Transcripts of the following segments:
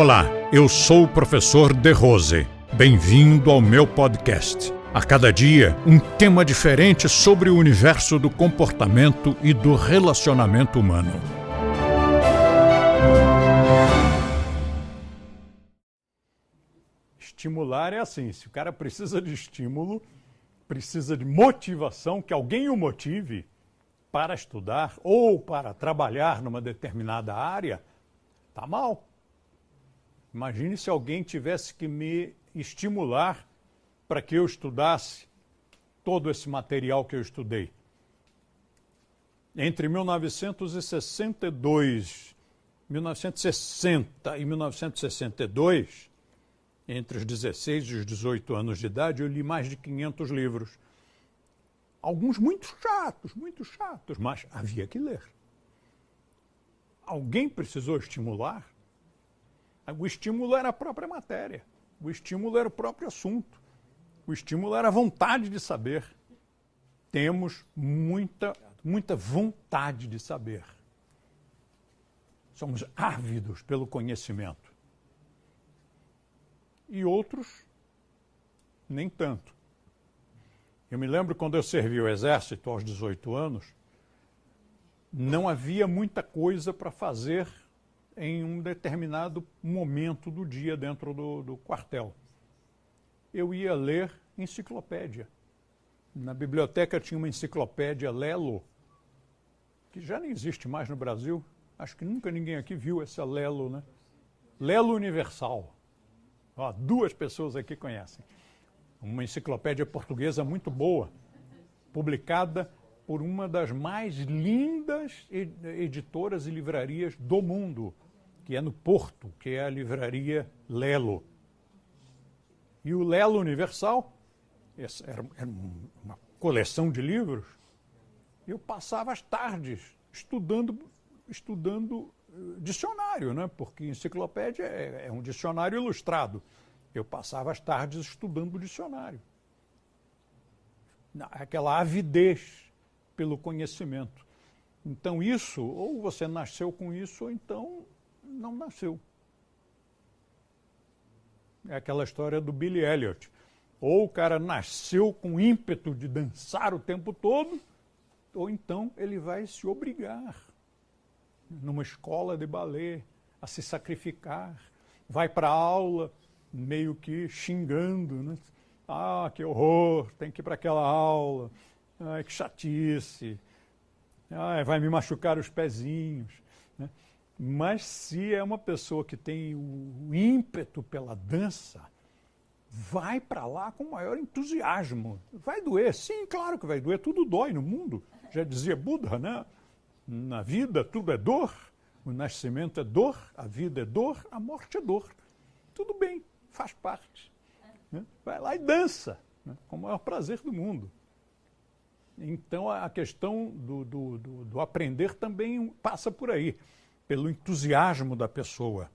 Olá, eu sou o professor De Rose. Bem-vindo ao meu podcast. A cada dia, um tema diferente sobre o universo do comportamento e do relacionamento humano. Estimular é assim: se o cara precisa de estímulo, precisa de motivação, que alguém o motive para estudar ou para trabalhar numa determinada área, tá mal. Imagine se alguém tivesse que me estimular para que eu estudasse todo esse material que eu estudei. Entre 1962, 1960 e 1962, entre os 16 e os 18 anos de idade, eu li mais de 500 livros. Alguns muito chatos, muito chatos, mas havia que ler. Alguém precisou estimular o estímulo era a própria matéria, o estímulo era o próprio assunto, o estímulo era a vontade de saber. Temos muita, muita vontade de saber. Somos ávidos pelo conhecimento. E outros, nem tanto. Eu me lembro quando eu servi o exército aos 18 anos, não havia muita coisa para fazer em um determinado momento do dia dentro do, do quartel. Eu ia ler enciclopédia. Na biblioteca tinha uma enciclopédia Lelo, que já nem existe mais no Brasil. Acho que nunca ninguém aqui viu essa Lelo, né? Lelo Universal. Ó, duas pessoas aqui conhecem. Uma enciclopédia portuguesa muito boa, publicada por uma das mais lindas editoras e livrarias do mundo, que é no Porto, que é a livraria Lelo. E o Lelo Universal, era, uma coleção de livros, eu passava as tardes estudando, estudando eh, dicionário, né? porque enciclopédia é, é um dicionário ilustrado. Eu passava as tardes estudando o dicionário. Aquela avidez pelo conhecimento. Então, isso, ou você nasceu com isso, ou então não nasceu. É aquela história do Billy Elliot. Ou o cara nasceu com ímpeto de dançar o tempo todo, ou então ele vai se obrigar numa escola de balé a se sacrificar, vai para aula meio que xingando, né? Ah, que horror, tem que ir para aquela aula. Ai, que chatice. Ai, vai me machucar os pezinhos. Né? Mas se é uma pessoa que tem o ímpeto pela dança, vai para lá com maior entusiasmo. Vai doer? Sim, claro que vai doer. Tudo dói no mundo. Já dizia Buda, né? Na vida tudo é dor. O nascimento é dor, a vida é dor, a morte é dor. Tudo bem, faz parte. Né? Vai lá e dança, né? com o maior prazer do mundo. Então a questão do, do, do, do aprender também passa por aí pelo entusiasmo da pessoa,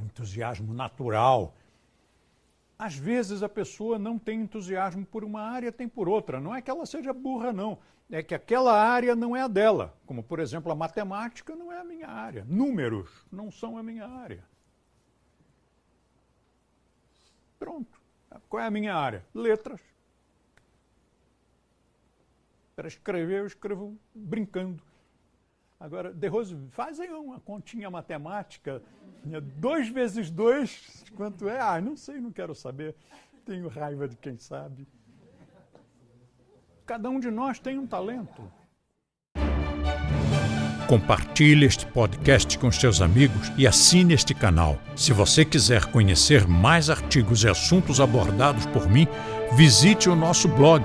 entusiasmo natural. Às vezes a pessoa não tem entusiasmo por uma área, tem por outra. Não é que ela seja burra, não. É que aquela área não é a dela. Como, por exemplo, a matemática não é a minha área. Números não são a minha área. Pronto. Qual é a minha área? Letras. Para escrever, eu escrevo brincando. Agora, De Rose, fazem uma continha matemática. Dois vezes dois, quanto é? Ah, não sei, não quero saber. Tenho raiva de quem sabe. Cada um de nós tem um talento. Compartilhe este podcast com seus amigos e assine este canal. Se você quiser conhecer mais artigos e assuntos abordados por mim, visite o nosso blog,